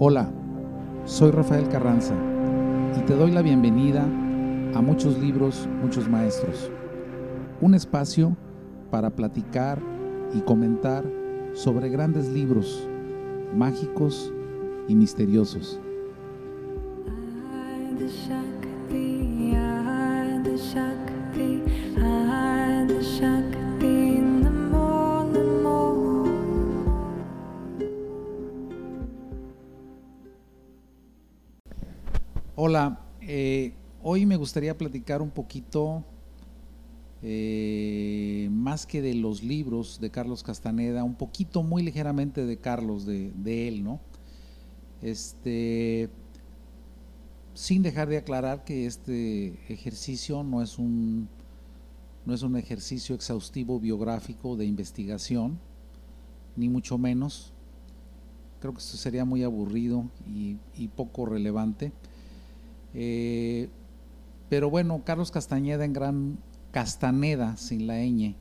Hola, soy Rafael Carranza y te doy la bienvenida a Muchos Libros, Muchos Maestros, un espacio para platicar y comentar sobre grandes libros mágicos y misteriosos. Hola, eh, hoy me gustaría platicar un poquito, eh, más que de los libros de Carlos Castaneda, un poquito muy ligeramente de Carlos, de, él, ¿no? Este, sin dejar de aclarar que este ejercicio no es un, no es un ejercicio exhaustivo biográfico de investigación, ni mucho menos. Creo que esto sería muy aburrido y poco relevante. Eh, pero bueno, Carlos Castañeda en gran Castaneda sin la ñ.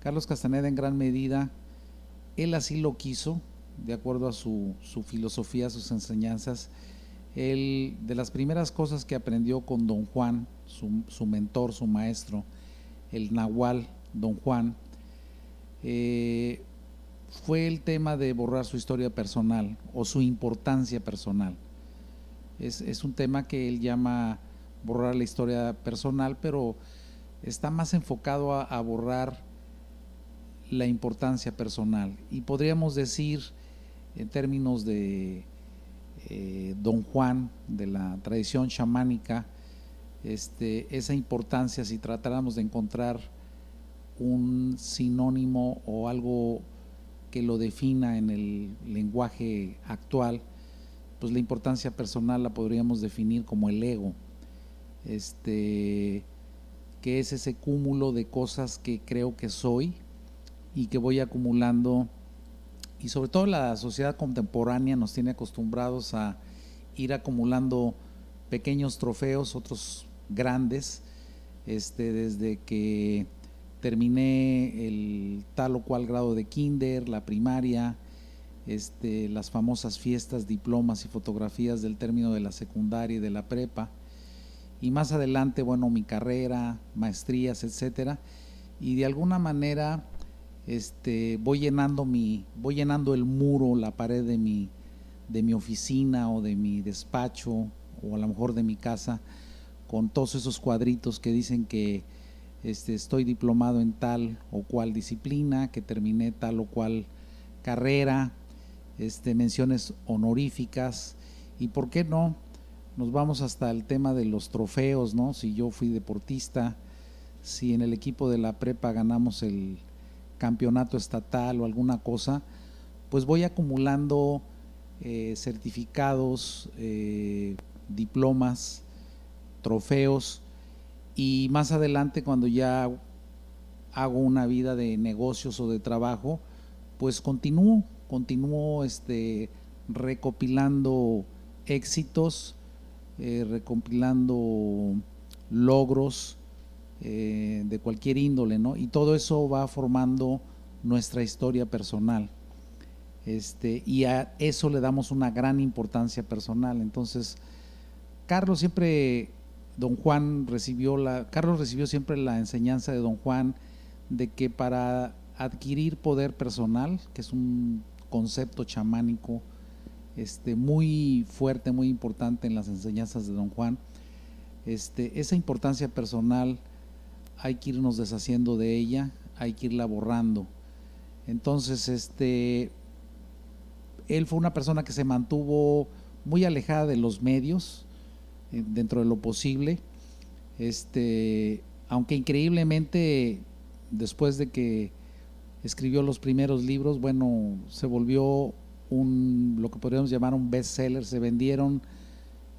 Carlos Castaneda en gran medida, él así lo quiso, de acuerdo a su, su filosofía, sus enseñanzas. Él, de las primeras cosas que aprendió con don Juan, su, su mentor, su maestro, el Nahual, don Juan, eh, fue el tema de borrar su historia personal o su importancia personal. Es, es, un tema que él llama borrar la historia personal, pero está más enfocado a, borrar la importancia personal. Y podríamos decir, en términos de eh, Don Juan, de la tradición chamánica, este, esa importancia, si tratáramos de encontrar un sinónimo o algo que lo defina en el lenguaje actual, pues la importancia personal la podríamos definir como el ego, este, que es ese cúmulo de cosas que creo que soy y que voy acumulando, y sobre todo la sociedad contemporánea nos tiene acostumbrados a ir acumulando pequeños trofeos, otros grandes, este, desde que terminé el tal o cual grado de kinder, la primaria, este, las famosas fiestas, diplomas y fotografías del término de la secundaria y de la prepa. Y más adelante, bueno, mi carrera, maestrías, etcétera. Y de alguna manera este, voy llenando mi, voy llenando el muro, la pared de mi, de mi oficina o de mi despacho o a lo mejor de mi casa con todos esos cuadritos que dicen que este, estoy diplomado en tal o cual disciplina, que terminé tal o cual carrera, este, menciones honoríficas. Y por qué no, nos vamos hasta el tema de los trofeos, ¿no? Si yo fui deportista, si en el equipo de la prepa ganamos el campeonato estatal o alguna cosa, pues voy acumulando eh, certificados, eh, diplomas, trofeos y más adelante cuando ya hago una vida de negocios o de trabajo, pues continúo continúo este, recopilando éxitos, eh, recopilando logros eh, de cualquier índole, ¿no? Y todo eso va formando nuestra historia personal. Este, y a eso le damos una gran importancia personal. Entonces, Carlos siempre, don Juan recibió la, Carlos recibió siempre la enseñanza de don Juan de que para adquirir poder personal, que es un concepto chamánico este, muy fuerte, muy importante en las enseñanzas de don Juan. Este, esa importancia personal hay que irnos deshaciendo de ella, hay que irla borrando. Entonces, este, él fue una persona que se mantuvo muy alejada de los medios, eh, dentro de lo posible. Este, aunque increíblemente, después de que escribió los primeros libros, bueno, se volvió un, lo que podríamos llamar un bestseller, se vendieron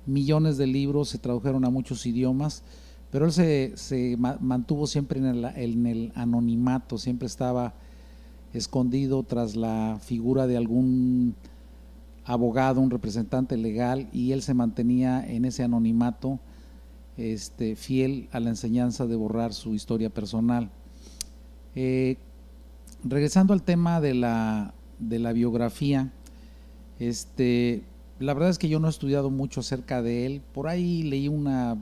millones de libros, se tradujeron a muchos idiomas, pero él se, se mantuvo siempre en el, anonimato, siempre estaba escondido tras la figura de algún abogado, un representante legal, y él se mantenía en ese anonimato, este, fiel a la enseñanza de borrar su historia personal. Eh, regresando al tema de la, de la biografía, este, la verdad es que yo no he estudiado mucho acerca de él. Por ahí leí una,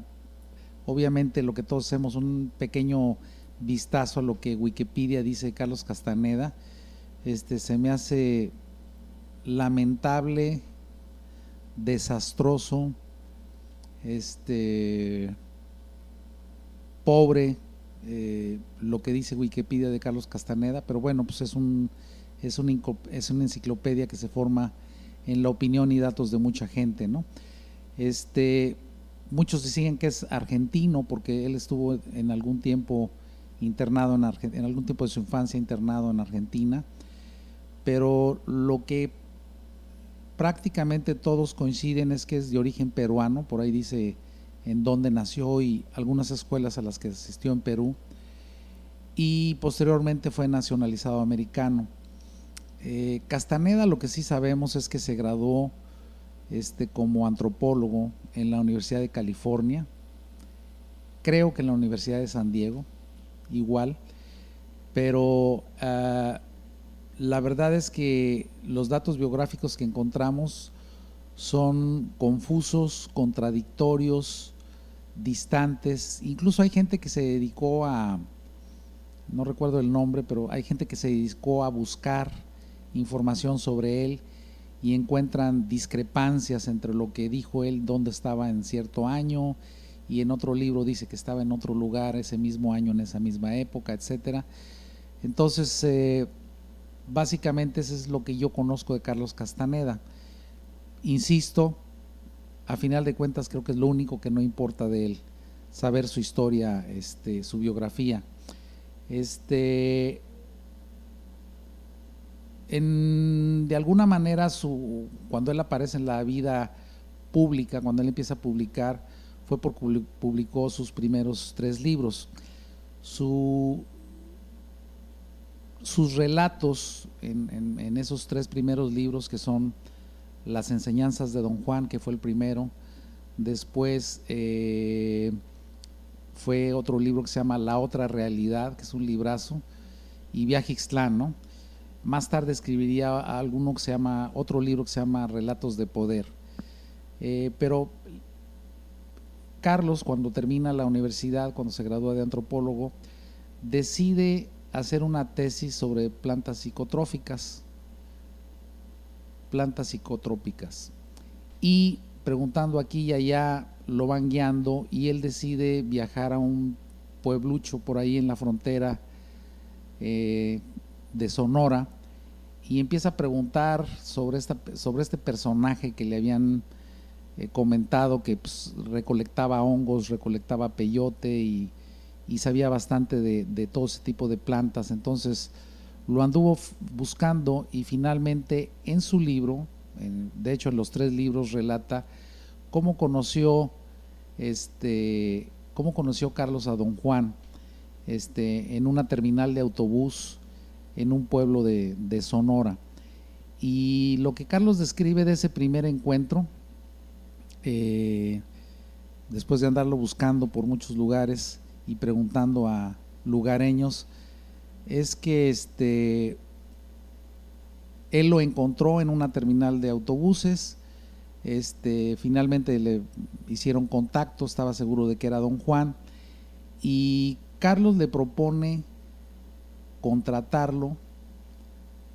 obviamente lo que todos hacemos, un pequeño vistazo a lo que Wikipedia dice Carlos Castaneda. Este se me hace lamentable, desastroso, este pobre eh, lo que dice Wikipedia de Carlos Castaneda, pero bueno, pues es un es, un, es una enciclopedia que se forma en la opinión y datos de mucha gente, ¿no? Este, muchos dicen que es argentino porque él estuvo en algún tiempo internado en, en algún tiempo de su infancia internado en Argentina, pero lo que prácticamente todos coinciden es que es de origen peruano, por ahí dice en dónde nació y algunas escuelas a las que asistió en Perú, y posteriormente fue nacionalizado americano. Eh, Castaneda lo que sí sabemos es que se graduó este, como antropólogo en la Universidad de California, creo que en la Universidad de San Diego, igual, pero ah, la verdad es que los datos biográficos que encontramos son confusos, contradictorios, distantes, incluso hay gente que se dedicó a, no recuerdo el nombre, pero hay gente que se dedicó a buscar información sobre él y encuentran discrepancias entre lo que dijo él, dónde estaba en cierto año, y en otro libro dice que estaba en otro lugar ese mismo año, en esa misma época, etcétera. Entonces, eh, básicamente eso es lo que yo conozco de Carlos Castaneda. Insisto, a final de cuentas creo que es lo único que no importa de él, saber su historia, este, su biografía. Este, de alguna manera, su, cuando él aparece en la vida pública, cuando él empieza a publicar, fue porque publicó sus primeros tres libros. sus relatos en, esos tres primeros libros, que son Las enseñanzas de Don Juan, que fue el primero, después eh, fue otro libro que se llama La otra realidad, que es un librazo, y Viaje Ixtlán, ¿no? Más tarde escribiría alguno que se llama, otro libro que se llama Relatos de Poder. Eh, pero Carlos, cuando termina la universidad, cuando se gradúa de antropólogo, decide hacer una tesis sobre plantas psicotróficas, plantas psicotrópicas. Y preguntando aquí y allá, lo van guiando y él decide viajar a un pueblucho por ahí en la frontera eh, de Sonora y empieza a preguntar sobre, esta, sobre este personaje que le habían eh, comentado que pues, recolectaba hongos, recolectaba peyote y, sabía bastante de, todo ese tipo de plantas. Entonces lo anduvo buscando y finalmente en su libro, de hecho en los tres libros relata cómo conoció este cómo conoció Carlos a don Juan este, en una terminal de autobús en un pueblo de, Sonora. Y lo que Carlos describe de ese primer encuentro, eh, después de andarlo buscando por muchos lugares y preguntando a lugareños, es que este, él lo encontró en una terminal de autobuses, este, finalmente le hicieron contacto, estaba seguro de que era don Juan, y Carlos le propone contratarlo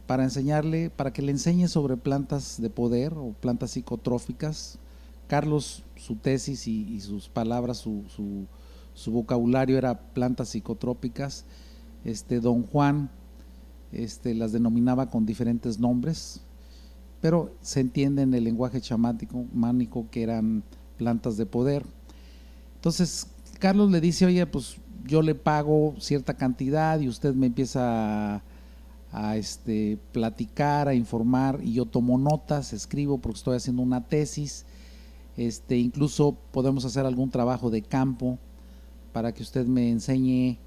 para enseñarle, para que le enseñe sobre plantas de poder o plantas psicotróficas. Carlos, su tesis y, sus palabras, su, su, vocabulario era plantas psicotrópicas. Este, don Juan este, las denominaba con diferentes nombres, pero se entiende en el lenguaje chamático, que eran plantas de poder. Entonces, Carlos le dice, oye, pues yo le pago cierta cantidad y usted me empieza a, este, platicar, a informar y yo tomo notas, escribo porque estoy haciendo una tesis, este, incluso podemos hacer algún trabajo de campo para que usted me enseñe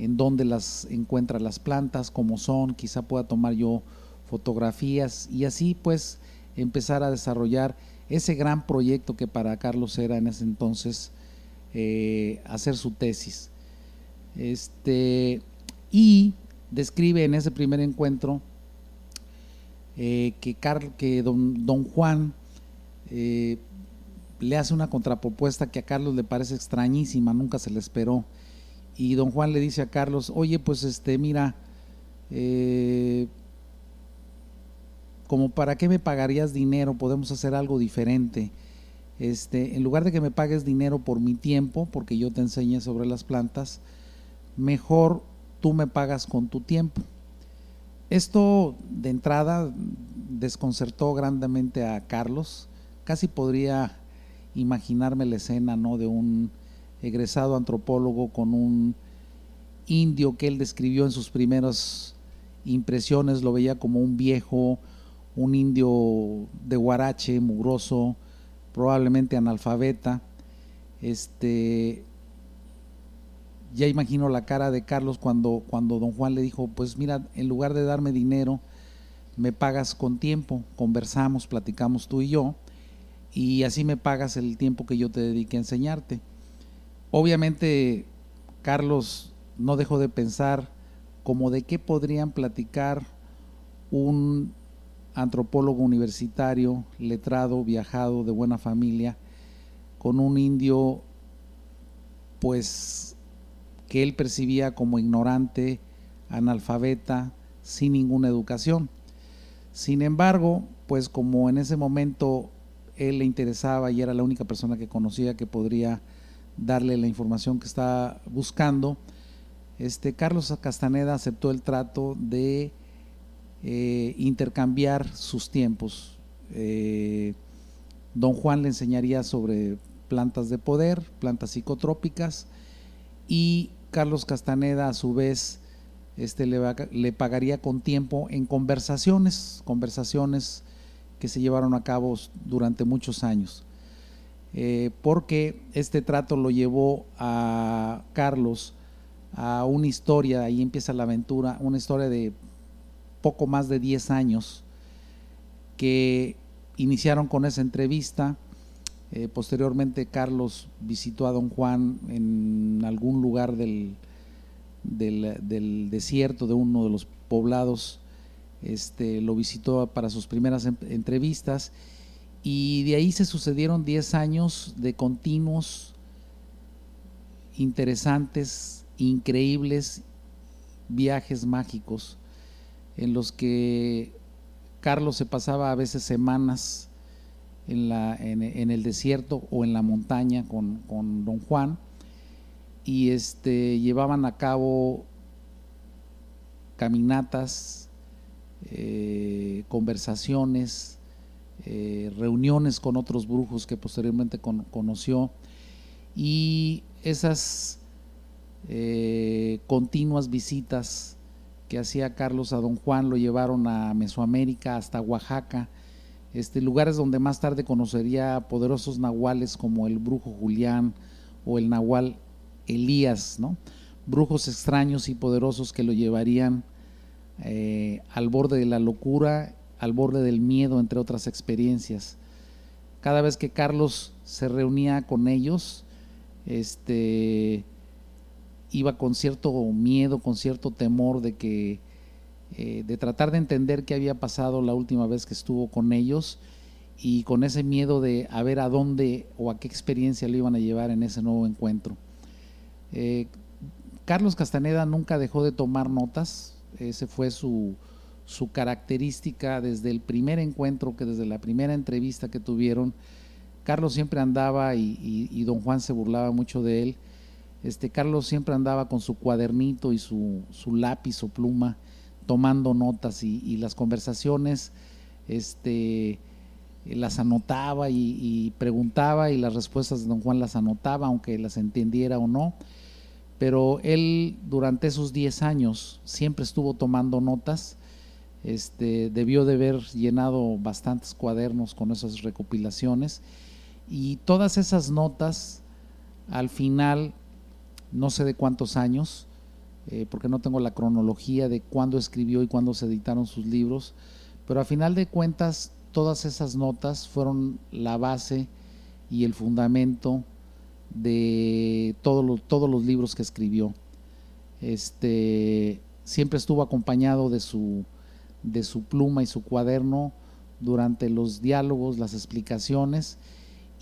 en dónde las encuentra las plantas, cómo son, quizá pueda tomar yo fotografías y así pues empezar a desarrollar ese gran proyecto que para Carlos era en ese entonces eh, hacer su tesis. Este, y describe en ese primer encuentro eh, que, que don, don, Juan eh, le hace una contrapropuesta que a Carlos le parece extrañísima, nunca se le esperó. Y don Juan le dice a Carlos, oye, pues este, mira, eh, como para qué me pagarías dinero, podemos hacer algo diferente. Este, en lugar de que me pagues dinero por mi tiempo, porque yo te enseñé sobre las plantas, mejor tú me pagas con tu tiempo. Esto de entrada desconcertó grandemente a Carlos. Casi podría imaginarme la escena ¿no? de un egresado antropólogo con un indio que él describió en sus primeras impresiones, lo veía como un viejo, un indio de guarache, mugroso, probablemente analfabeta. Este, ya imagino la cara de Carlos cuando, cuando don Juan le dijo, pues mira, en lugar de darme dinero, me pagas con tiempo, conversamos, platicamos tú y yo, y así me pagas el tiempo que yo te dediqué a enseñarte. Obviamente, Carlos no dejó de pensar como de qué podrían platicar un antropólogo universitario, letrado, viajado, de buena familia, con un indio, pues que él percibía como ignorante, analfabeta, sin ninguna educación. Sin embargo, pues como en ese momento él le interesaba y era la única persona que conocía que podría darle la información que estaba buscando, este Carlos Castaneda aceptó el trato de eh, intercambiar sus tiempos. Eh, don Juan le enseñaría sobre plantas de poder, plantas psicotrópicas, y Carlos Castaneda a su vez este, le, le pagaría con tiempo en conversaciones, conversaciones que se llevaron a cabo durante muchos años. Eh, porque este trato lo llevó a Carlos a una historia, ahí empieza la aventura, una historia de poco más de 10 años que iniciaron con esa entrevista. Eh, posteriormente Carlos visitó a don Juan en algún lugar del, del, desierto de uno de los poblados. Este, lo visitó para sus primeras entrevistas y de ahí se sucedieron 10 años de continuos, interesantes, increíbles viajes mágicos en los que Carlos se pasaba a veces semanas en, la, en, el desierto o en la montaña con, don Juan y este, llevaban a cabo caminatas, eh, conversaciones, eh, reuniones con otros brujos que posteriormente conoció y esas eh, continuas visitas que hacía Carlos a don Juan, lo llevaron a Mesoamérica, hasta Oaxaca, este, lugares donde más tarde conocería poderosos nahuales como el brujo Julián o el nahual Elías, ¿no? brujos extraños y poderosos que lo llevarían eh, al borde de la locura, al borde del miedo, entre otras experiencias. Cada vez que Carlos se reunía con ellos, este, iba con cierto miedo, con cierto temor de que eh, de tratar de entender qué había pasado la última vez que estuvo con ellos y con ese miedo de a ver a dónde o a qué experiencia lo iban a llevar en ese nuevo encuentro. Eh, Carlos Castaneda nunca dejó de tomar notas, ese fue su, su característica desde el primer encuentro, que desde la primera entrevista que tuvieron, Carlos siempre andaba y don Juan se burlaba mucho de él este, Carlos siempre andaba con su cuadernito y su, lápiz o pluma tomando notas y, las conversaciones este, las anotaba y, preguntaba y las respuestas de don Juan las anotaba, aunque las entendiera o no. Pero él durante esos 10 años siempre estuvo tomando notas. Este, debió de haber llenado bastantes cuadernos con esas recopilaciones y todas esas notas al final no sé de cuántos años, eh, porque no tengo la cronología de cuándo escribió y cuándo se editaron sus libros, pero a final de cuentas todas esas notas fueron la base y el fundamento de todos los libros que escribió. Este, siempre estuvo acompañado de su, de su pluma y su cuaderno durante los diálogos, las explicaciones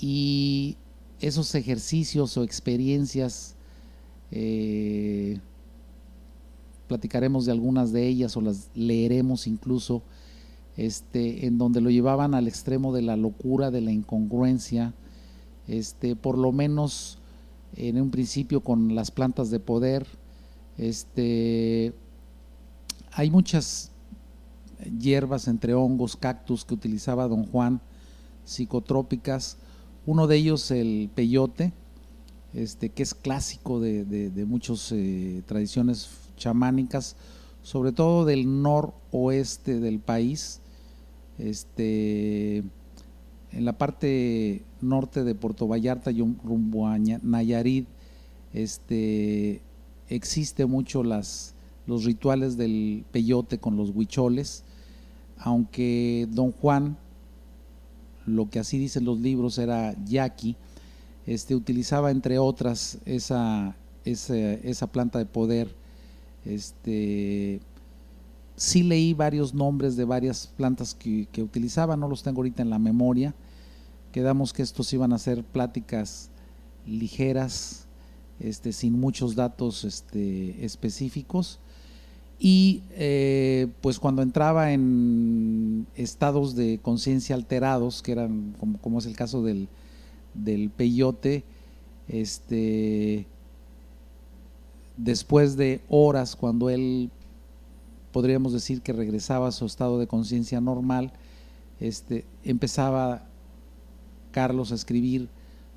y esos ejercicios o experiencias, eh, platicaremos de algunas de ellas o las leeremos incluso, este, en donde lo llevaban al extremo de la locura, de la incongruencia, este, por lo menos en un principio con las plantas de poder, este, hay muchas hierbas entre hongos, cactus que utilizaba don Juan, psicotrópicas, uno de ellos el peyote, este, que es clásico de, de, muchas eh, tradiciones chamánicas, sobre todo del noroeste del país, este, en la parte norte de Puerto Vallarta y rumbo a Nayarit, este, existe mucho las, los rituales del peyote con los huicholes, aunque don Juan, lo que así dicen los libros, era yaqui, este, utilizaba entre otras esa, esa, planta de poder. Este, sí leí varios nombres de varias plantas que, que utilizaba, no los tengo ahorita en la memoria. Quedamos que estos iban a ser pláticas ligeras, este, sin muchos datos este, específicos. Y eh, pues cuando entraba en estados de conciencia alterados, que eran como, es el caso del, del peyote, este, después de horas, cuando él podríamos decir que regresaba a su estado de conciencia normal, este, empezaba Carlos a escribir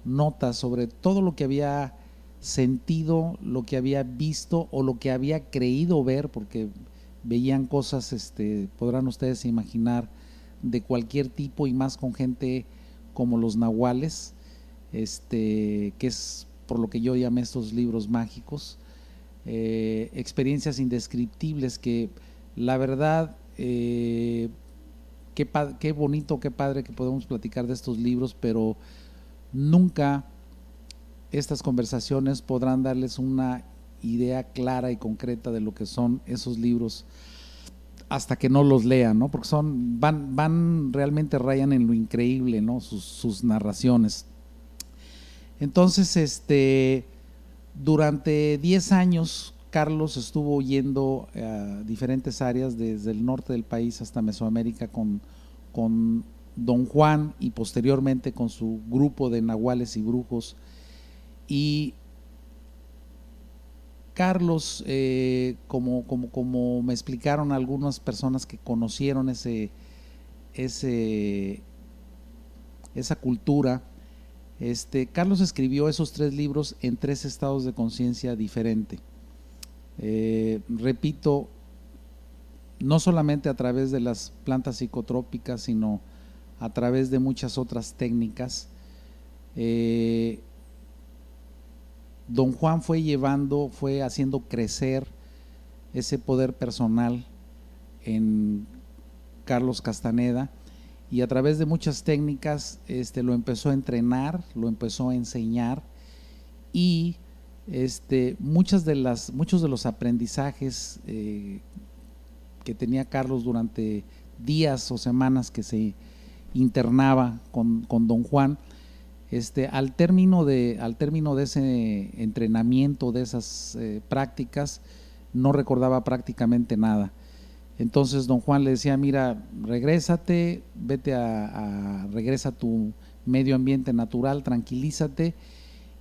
notas sobre todo lo que había sentido, lo que había visto o lo que había creído ver, porque veían cosas, este, podrán ustedes imaginar, de cualquier tipo y más con gente como los nahuales, este, que es por lo que yo llamé estos libros mágicos, eh, experiencias indescriptibles que la verdad, eh, qué, qué bonito, qué padre que podemos platicar de estos libros, pero nunca estas conversaciones podrán darles una idea clara y concreta de lo que son esos libros hasta que no los lean, ¿no? Porque son, van, van realmente rayan en lo increíble, ¿no? Sus, narraciones. Entonces, este, durante 10 años, Carlos estuvo yendo a diferentes áreas, desde el norte del país hasta Mesoamérica, con, con Don Juan y posteriormente con su grupo de nahuales y brujos y Carlos, eh, como, como, como, me explicaron algunas personas que conocieron ese, ese, esa cultura, este, Carlos escribió esos tres libros en tres estados de conciencia diferentes. Eh, repito, no solamente a través de las plantas psicotrópicas, sino a través de muchas otras técnicas. Eh, don Juan fue llevando, fue haciendo crecer ese poder personal en Carlos Castaneda y a través de muchas técnicas este, lo empezó a entrenar, lo empezó a enseñar y este, muchas de las, muchos de los aprendizajes eh, que tenía Carlos durante días o semanas que se internaba con, con don Juan, este, al, término de, al término de ese entrenamiento, de esas eh, prácticas, no recordaba prácticamente nada. Entonces don Juan le decía, mira, regrésate, vete a, regresa a tu medio ambiente natural, tranquilízate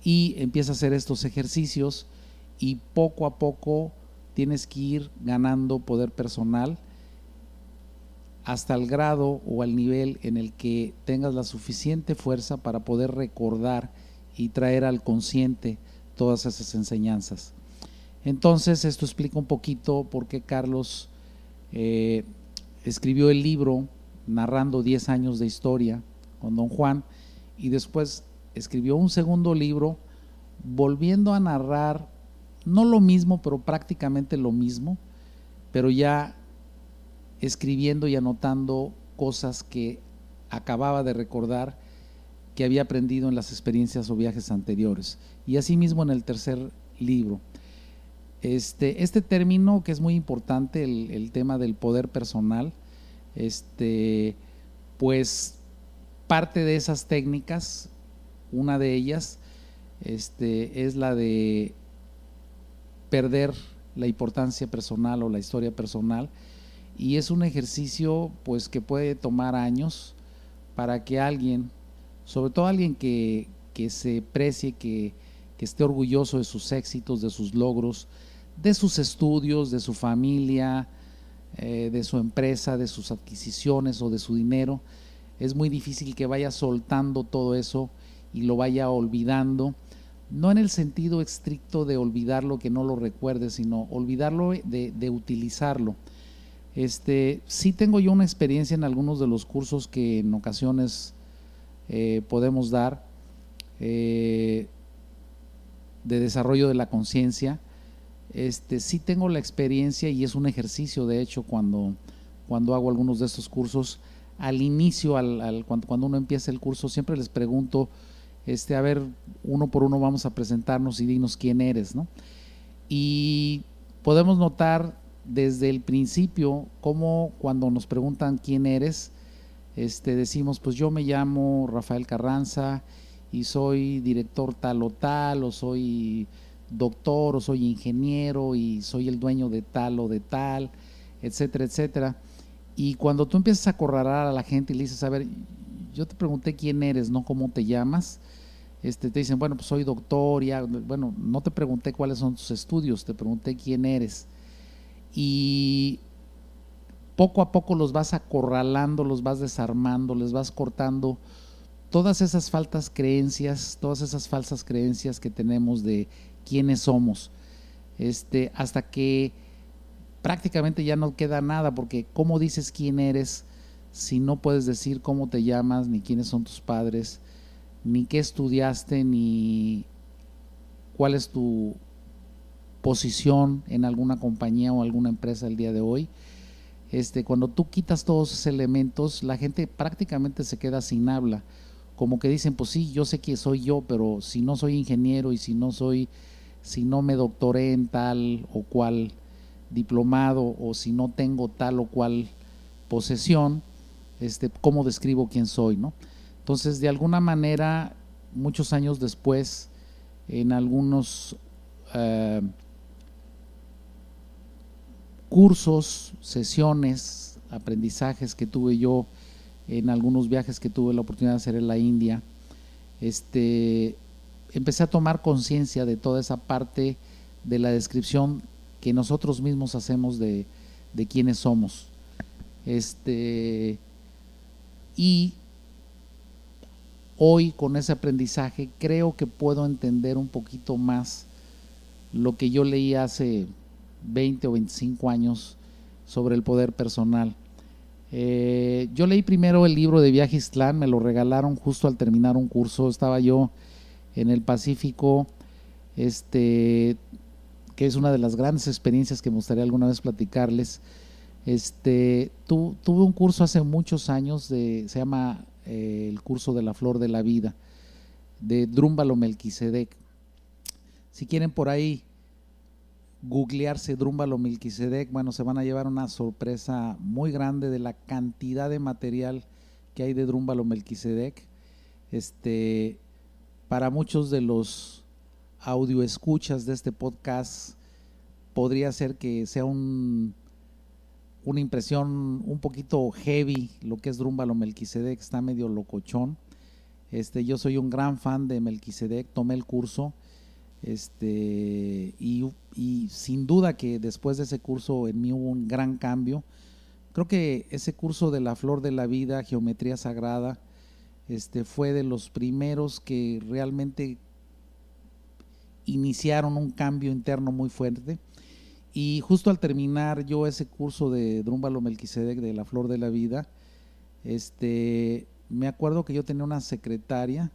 y empieza a hacer estos ejercicios y poco a poco tienes que ir ganando poder personal hasta el grado o al nivel en el que tengas la suficiente fuerza para poder recordar y traer al consciente todas esas enseñanzas. Entonces, esto explica un poquito por qué Carlos eh, escribió el libro narrando 10 años de historia con don Juan y después escribió un segundo libro volviendo a narrar no lo mismo, pero prácticamente lo mismo, pero ya escribiendo y anotando cosas que acababa de recordar que había aprendido en las experiencias o viajes anteriores. Y asimismo en el tercer libro. Este, este término que es muy importante, el, tema del poder personal, este, pues parte de esas técnicas, una de ellas, este, es la de perder la importancia personal o la historia personal y es un ejercicio pues que puede tomar años para que alguien, sobre todo alguien que, se precie, que, esté orgulloso de sus éxitos, de sus logros, de sus estudios, de su familia, eh, de su empresa, de sus adquisiciones o de su dinero, es muy difícil que vaya soltando todo eso y lo vaya olvidando no en el sentido estricto de olvidarlo, que no lo recuerde, sino olvidarlo de, utilizarlo. Este, sí tengo yo una experiencia en algunos de los cursos que en ocasiones eh, podemos dar eh, de desarrollo de la conciencia. Este, sí tengo la experiencia y es un ejercicio, de hecho, cuando, cuando hago algunos de estos cursos. Al inicio, al, cuando, cuando uno empieza el curso, siempre les pregunto, este, a ver, uno por uno vamos a presentarnos y dinos quién eres, ¿no? Y podemos notar desde el principio cómo cuando nos preguntan quién eres, este, decimos, pues yo me llamo Rafael Carranza y soy director tal o tal, o soy doctor, o soy ingeniero y soy el dueño de tal o de tal, etcétera, etcétera. Y cuando tú empiezas a acorralar a la gente y le dices, a ver, yo te pregunté quién eres, no cómo te llamas, este, te dicen, bueno, pues soy doctor, ya, bueno, no te pregunté cuáles son tus estudios, te pregunté quién eres. Y poco a poco los vas acorralando, los vas desarmando, les vas cortando todas esas faltas creencias, todas esas falsas creencias que tenemos de quiénes somos. Este, hasta que prácticamente ya no queda nada, porque ¿cómo dices quién eres si no puedes decir cómo te llamas, ni quiénes son tus padres, ni qué estudiaste, ni cuál es tu posición en alguna compañía o alguna empresa el día de hoy. Este, cuando tú quitas todos esos elementos, la gente prácticamente se queda sin habla. Como que dicen, pues sí, yo sé que soy yo, pero si no soy ingeniero y si no soy, si no me doctoré en tal o cual diplomado o si no tengo tal o cual posesión, este, ¿cómo describo quién soy? ¿no? Entonces, de alguna manera, muchos años después, en algunos eh, cursos, sesiones, aprendizajes que tuve yo en algunos viajes que tuve la oportunidad de hacer en la India, este, empecé a tomar conciencia de toda esa parte de la descripción que nosotros mismos hacemos de, de quiénes somos. Este, y hoy con ese aprendizaje creo que puedo entender un poquito más lo que yo leí hace 20 o 25 años sobre el poder personal. Eh, yo leí primero el libro de Viaje Istlán, me lo regalaron justo al terminar un curso, estaba yo en el Pacífico, este, que es una de las grandes experiencias que me gustaría alguna vez platicarles. Este, tuve un curso hace muchos años, de, se llama eh, el curso de la flor de la vida, de Drúmbalo Melquisedec. Si quieren por ahí googlearse Drúmbalo Melquisedec, bueno, se van a llevar una sorpresa muy grande de la cantidad de material que hay de Drúmbalo Melquisedec. Este, para muchos de los audio escuchas de este podcast, podría ser que sea un una impresión un poquito heavy, lo que es Drúmbalo Melquisedec, está medio locochón. Este, yo soy un gran fan de Melquisedec, tomé el curso, este, y, sin duda que después de ese curso en mí hubo un gran cambio. Creo que ese curso de la flor de la vida, geometría sagrada, este, fue de los primeros que realmente iniciaron un cambio interno muy fuerte y justo al terminar yo ese curso de Drúmbalo Melquisedec de la Flor de la Vida, este, me acuerdo que yo tenía una secretaria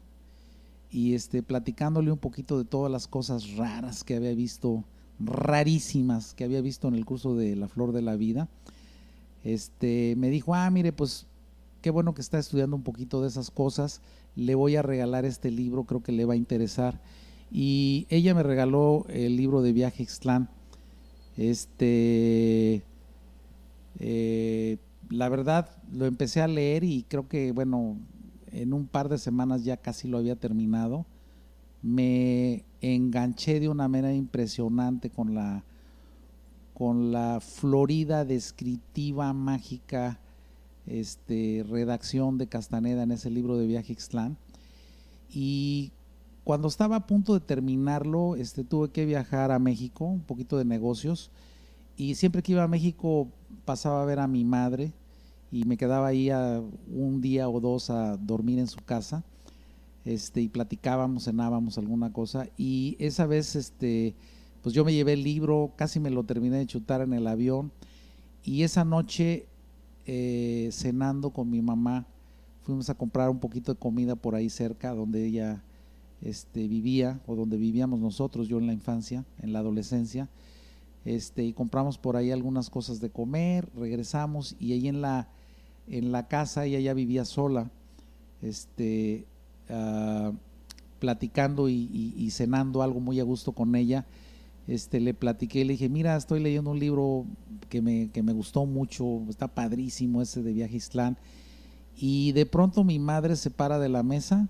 y este, platicándole un poquito de todas las cosas raras que había visto, rarísimas que había visto en el curso de la Flor de la Vida, este, me dijo, ah, mire, pues qué bueno que está estudiando un poquito de esas cosas, le voy a regalar este libro, creo que le va a interesar. Y ella me regaló el libro de Viaje Ixtlán este, eh, la verdad lo empecé a leer y creo que, bueno, en un par de semanas ya casi lo había terminado. Me enganché de una manera impresionante con la, con la florida descriptiva, mágica, este, redacción de Castaneda en ese libro de Viaje Ixtlán. Y cuando estaba a punto de terminarlo, este, tuve que viajar a México, un poquito de negocios, y siempre que iba a México pasaba a ver a mi madre y me quedaba ahí a un día o dos a dormir en su casa. Este, y platicábamos, cenábamos alguna cosa. Y esa vez, este, pues yo me llevé el libro, casi me lo terminé de chutar en el avión. Y esa noche, eh, cenando con mi mamá, fuimos a comprar un poquito de comida por ahí cerca, donde ella este, vivía, o donde vivíamos nosotros, yo en la infancia, en la adolescencia este, y compramos por ahí algunas cosas de comer, regresamos y ahí en la, en la casa ella ya vivía sola, este, ah, platicando y, cenando algo muy a gusto con ella. Este, le platiqué, le dije, mira, estoy leyendo un libro que me, que me gustó mucho, está padrísimo ese de Viaje Islán. Y de pronto mi madre se para de la mesa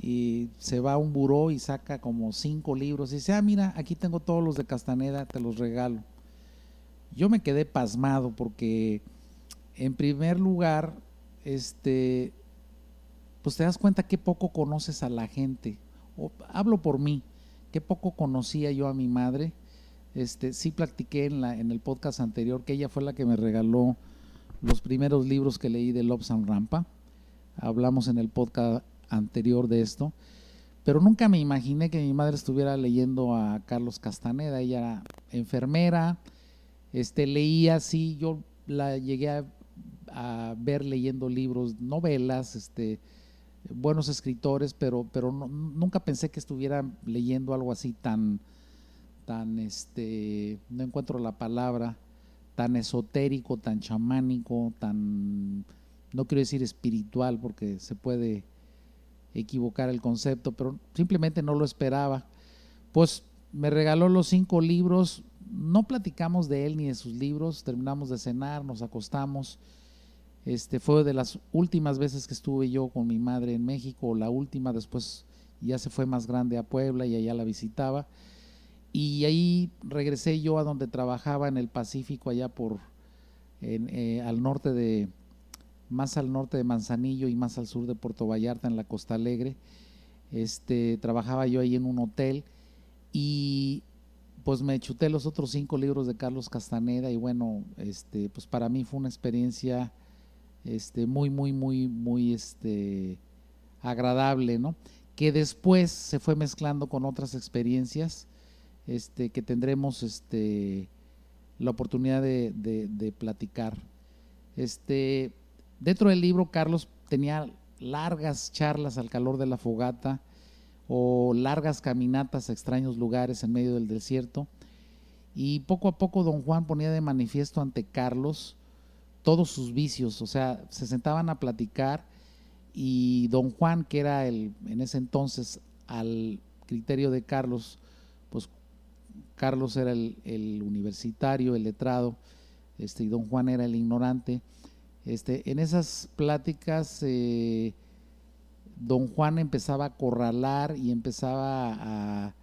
y se va a un buró y saca como cinco libros y dice, ah, mira, aquí tengo todos los de Castaneda, te los regalo. Yo me quedé pasmado porque, en primer lugar, este, pues te das cuenta que poco conoces a la gente. O, hablo por mí, que poco conocía yo a mi madre. Este, sí platiqué en, la, en el podcast anterior que ella fue la que me regaló los primeros libros que leí de Lobsan Rampa. Hablamos en el podcast anterior de esto, pero nunca me imaginé que mi madre estuviera leyendo a Carlos Castaneda, ella era enfermera, este, leía, sí, yo la llegué a, ver leyendo libros, novelas, este, buenos escritores, pero, pero nunca pensé que estuviera leyendo algo así tan, tan, este, no encuentro la palabra, tan esotérico, tan chamánico, tan, no quiero decir espiritual, porque se puede equivocar el concepto, pero simplemente no lo esperaba. Pues me regaló los cinco libros, no platicamos de él ni de sus libros, terminamos de cenar, nos acostamos. Este fue de las últimas veces que estuve yo con mi madre en México, la última, después ya se fue más grande a Puebla y allá la visitaba. Y ahí regresé yo a donde trabajaba en el Pacífico, allá por eh, al norte de, más al norte de Manzanillo y más al sur de Puerto Vallarta, en la Costa Alegre. Este, trabajaba yo ahí en un hotel y pues me chuté los otros cinco libros de Carlos Castaneda y bueno, este, pues para mí fue una experiencia este, muy, muy, muy, muy este, agradable, ¿no? Que después se fue mezclando con otras experiencias este, que tendremos este, la oportunidad de, de, de platicar. Este, Dentro del libro, Carlos tenía largas charlas al calor de la fogata o largas caminatas a extraños lugares en medio del desierto. Y poco a poco don Juan ponía de manifiesto ante Carlos todos sus vicios, o sea, se sentaban a platicar y don Juan, que era el, en ese entonces, al criterio de Carlos, pues Carlos era el, el universitario, el letrado, este, y don Juan era el ignorante este, en esas pláticas, eh, don Juan empezaba a corralar y empezaba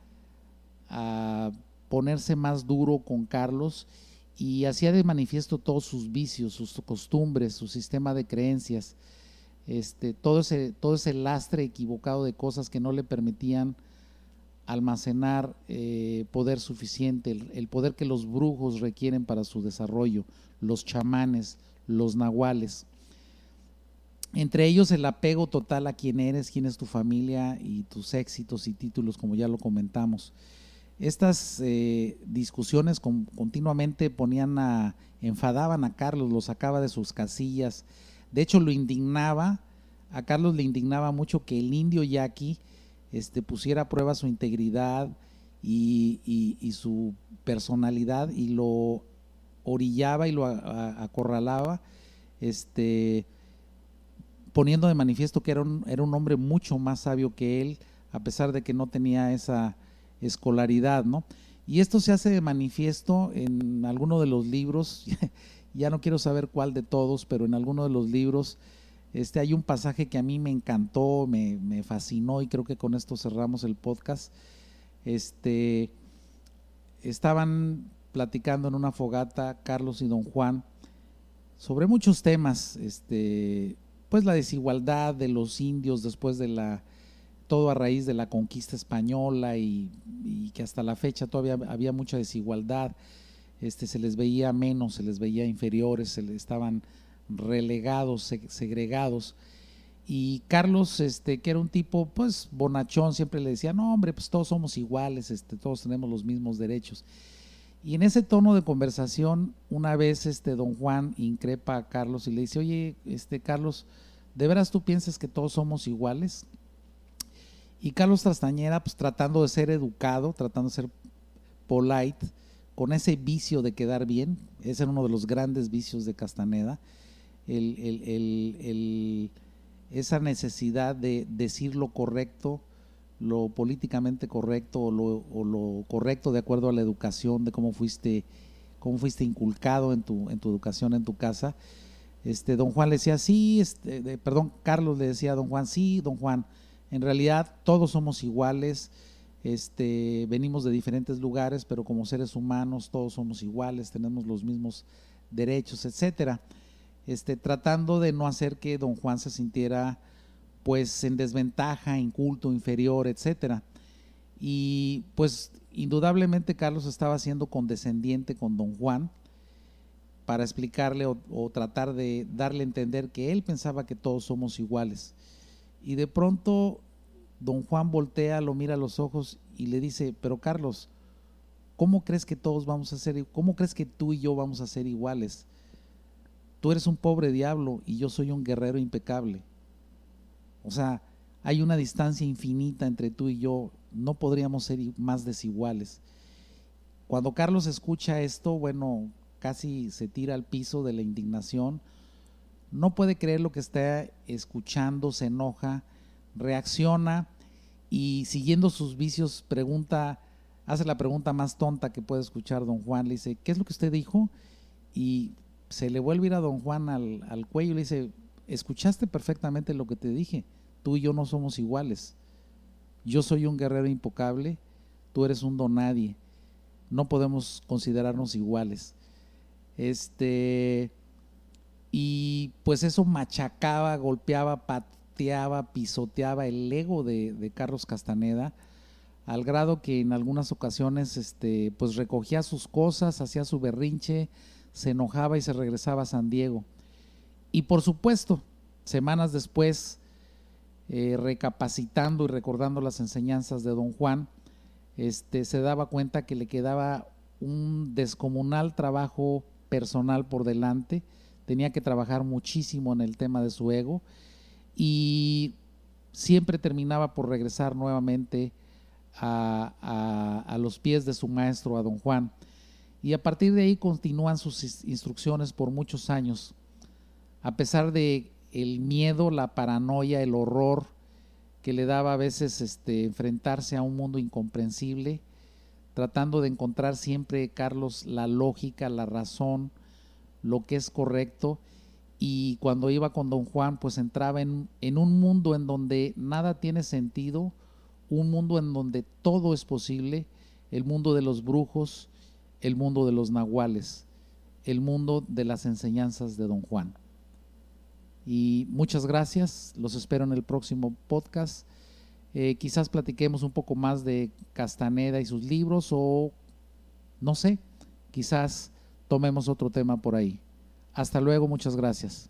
a, ponerse más duro con Carlos y hacía de manifiesto todos sus vicios, sus costumbres, su sistema de creencias, este, todo, ese, todo ese lastre equivocado de cosas que no le permitían almacenar eh, poder suficiente, el, poder que los brujos requieren para su desarrollo, los chamanes, los nahuales. Entre ellos el apego total a quién eres, quién es tu familia y tus éxitos y títulos, como ya lo comentamos. Estas eh, discusiones continuamente ponían a, enfadaban a Carlos, lo sacaba de sus casillas. De hecho, lo indignaba, a Carlos le indignaba mucho que el indio yaqui este, pusiera a prueba su integridad y, y su personalidad y lo orillaba y lo acorralaba, este, poniendo de manifiesto que era un, era un hombre mucho más sabio que él, a pesar de que no tenía esa escolaridad, ¿no? Y esto se hace de manifiesto en alguno de los libros, ya no quiero saber cuál de todos, pero en alguno de los libros este, hay un pasaje que a mí me encantó, me, me fascinó y creo que con esto cerramos el podcast. Este, estaban platicando en una fogata Carlos y don Juan sobre muchos temas, este, pues la desigualdad de los indios después de la, todo a raíz de la conquista española y, que hasta la fecha todavía había mucha desigualdad este, se les veía menos, se les veía inferiores, se les estaban relegados, segregados. Y Carlos, este, que era un tipo, pues, bonachón, siempre le decía, no, hombre, pues todos somos iguales, este, todos tenemos los mismos derechos. Y en ese tono de conversación, una vez este don Juan increpa a Carlos y le dice, oye, este Carlos, ¿de veras tú piensas que todos somos iguales? Y Carlos Trastañera, pues tratando de ser educado, tratando de ser polite, con ese vicio de quedar bien, ese era uno de los grandes vicios de Castaneda, esa necesidad de decir lo correcto, lo políticamente correcto o lo, correcto de acuerdo a la educación, de cómo fuiste, cómo fuiste inculcado en tu, en tu educación en tu casa. Este, don Juan le decía, sí, este, perdón, Carlos le decía a don Juan, sí, don Juan, en realidad todos somos iguales, este, venimos de diferentes lugares, pero como seres humanos todos somos iguales, tenemos los mismos derechos, etcétera. Este, tratando de no hacer que don Juan se sintiera pues en desventaja, inculto, inferior, etcétera. Y pues indudablemente Carlos estaba siendo condescendiente con don Juan para explicarle o, tratar de darle a entender que él pensaba que todos somos iguales. Y de pronto Don Juan voltea, lo mira a los ojos y le dice, pero Carlos, ¿cómo crees que todos vamos a ser, cómo crees que tú y yo vamos a ser iguales? Tú eres un pobre diablo y yo soy un guerrero impecable. O sea, hay una distancia infinita entre tú y yo, no podríamos ser más desiguales. Cuando Carlos escucha esto, bueno, casi se tira al piso de la indignación, no puede creer lo que está escuchando, se enoja, reacciona y siguiendo sus vicios pregunta, hace la pregunta más tonta que puede escuchar don Juan, le dice, ¿qué es lo que usted dijo? Y se le vuelve a ir a don Juan al, al cuello y le dice, escuchaste perfectamente lo que te dije, tú y yo no somos iguales, yo soy un guerrero impocable, tú eres un donadie, no podemos considerarnos iguales. Este, y pues eso machacaba, golpeaba, pat, pisoteaba el ego de, Carlos Castaneda, al grado que en algunas ocasiones este, pues recogía sus cosas, hacía su berrinche, se enojaba y se regresaba a San Diego. Y por supuesto, semanas después, eh, recapacitando y recordando las enseñanzas de don Juan, este, se daba cuenta que le quedaba un descomunal trabajo personal por delante, tenía que trabajar muchísimo en el tema de su ego y siempre terminaba por regresar nuevamente a, los pies de su maestro, a don Juan. Y a partir de ahí continúan sus instrucciones por muchos años. A pesar de el miedo, la paranoia, el horror que le daba a veces este, enfrentarse a un mundo incomprensible, tratando de encontrar siempre, Carlos, la lógica, la razón, lo que es correcto y cuando iba con don Juan, pues entraba en, en, un mundo en donde nada tiene sentido, un mundo en donde todo es posible, el mundo de los brujos, el mundo de los nahuales, el mundo de las enseñanzas de don Juan. Y muchas gracias, los espero en el próximo podcast. Eh, quizás platiquemos un poco más de Castaneda y sus libros o no sé, quizás tomemos otro tema por ahí. Hasta luego, muchas gracias.